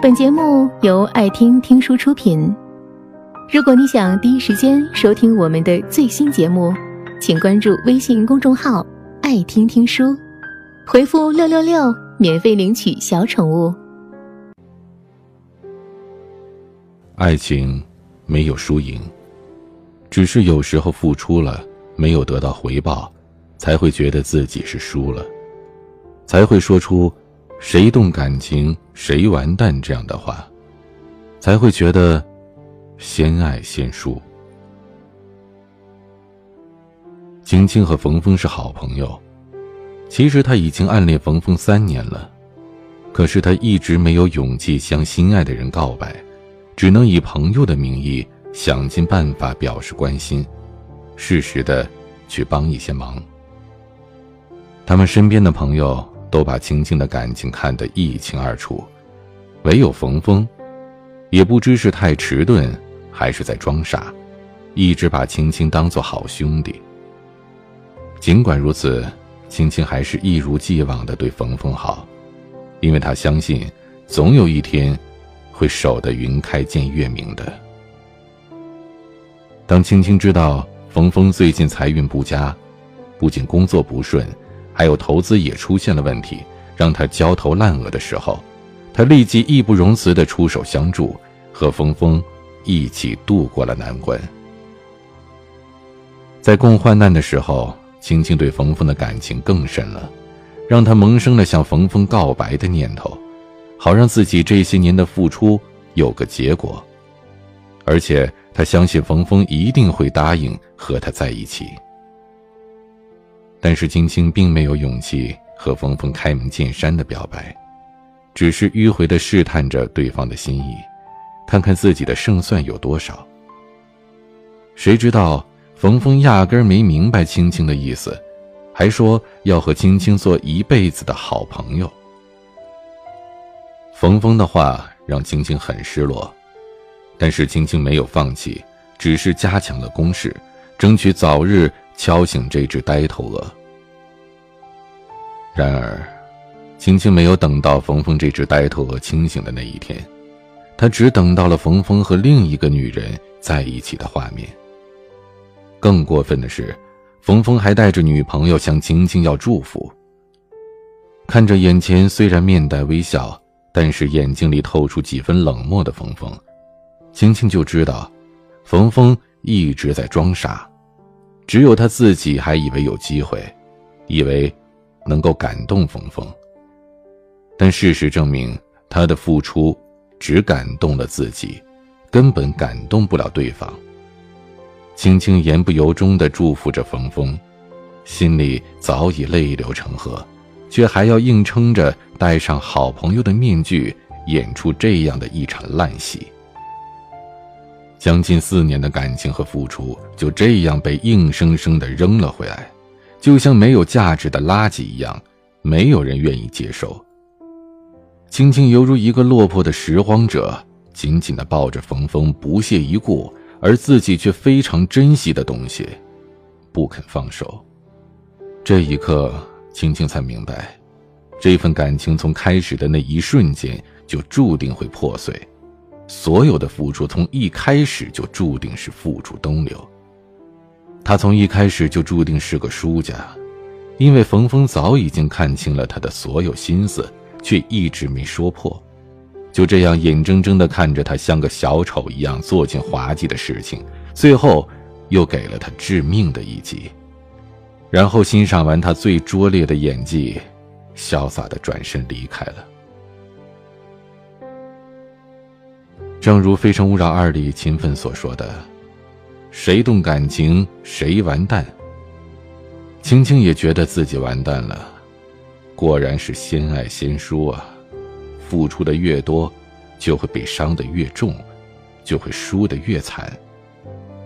本节目由爱听听书出品。如果你想第一时间收听我们的最新节目，请关注微信公众号“爱听听书”，回复“六六六”免费领取小宠物。爱情没有输赢，只是有时候付出了没有得到回报，才会觉得自己是输了，才会说出。谁动感情谁完蛋这样的话，才会觉得先爱先输。青青和冯峰是好朋友，其实他已经暗恋冯峰三年了，可是他一直没有勇气向心爱的人告白，只能以朋友的名义想尽办法表示关心，适时的去帮一些忙。他们身边的朋友。都把青青的感情看得一清二楚，唯有冯峰，也不知是太迟钝，还是在装傻，一直把青青当做好兄弟。尽管如此，青青还是一如既往的对冯峰好，因为他相信，总有一天，会守得云开见月明的。当青青知道冯峰最近财运不佳，不仅工作不顺。还有投资也出现了问题，让他焦头烂额的时候，他立即义不容辞的出手相助，和峰峰一起度过了难关。在共患难的时候，青青对冯峰的感情更深了，让他萌生了向冯峰告白的念头，好让自己这些年的付出有个结果。而且他相信冯峰一定会答应和他在一起。但是青青并没有勇气和峰峰开门见山的表白，只是迂回的试探着对方的心意，看看自己的胜算有多少。谁知道冯峰压根没明白青青的意思，还说要和青青做一辈子的好朋友。冯峰的话让青青很失落，但是青青没有放弃，只是加强了攻势，争取早日。敲醒这只呆头鹅。然而，青青没有等到冯峰这只呆头鹅清醒的那一天，他只等到了冯峰和另一个女人在一起的画面。更过分的是，冯峰还带着女朋友向青青要祝福。看着眼前虽然面带微笑，但是眼睛里透出几分冷漠的冯峰，青青就知道，冯峰一直在装傻。只有他自己还以为有机会，以为能够感动峰峰。但事实证明，他的付出只感动了自己，根本感动不了对方。青青言不由衷地祝福着峰峰，心里早已泪流成河，却还要硬撑着戴上好朋友的面具，演出这样的一场烂戏。将近四年的感情和付出就这样被硬生生的扔了回来，就像没有价值的垃圾一样，没有人愿意接受。青青犹如一个落魄的拾荒者，紧紧的抱着冯峰，不屑一顾，而自己却非常珍惜的东西，不肯放手。这一刻，青青才明白，这份感情从开始的那一瞬间就注定会破碎。所有的付出从一开始就注定是付诸东流。他从一开始就注定是个输家，因为冯峰早已经看清了他的所有心思，却一直没说破。就这样眼睁睁地看着他像个小丑一样做尽滑稽的事情，最后又给了他致命的一击，然后欣赏完他最拙劣的演技，潇洒地转身离开了。正如《非诚勿扰二》里秦奋所说的：“谁动感情谁完蛋。”青青也觉得自己完蛋了，果然是先爱先输啊！付出的越多，就会被伤的越重，就会输的越惨。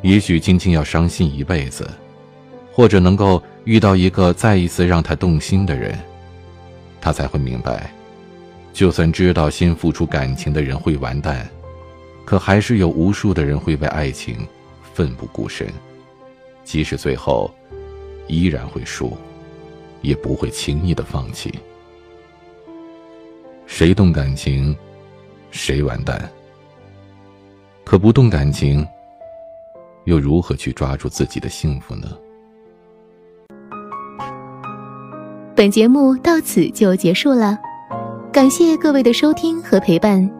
也许青青要伤心一辈子，或者能够遇到一个再一次让她动心的人，她才会明白，就算知道先付出感情的人会完蛋。可还是有无数的人会为爱情奋不顾身，即使最后依然会输，也不会轻易的放弃。谁动感情，谁完蛋？可不动感情，又如何去抓住自己的幸福呢？本节目到此就结束了，感谢各位的收听和陪伴。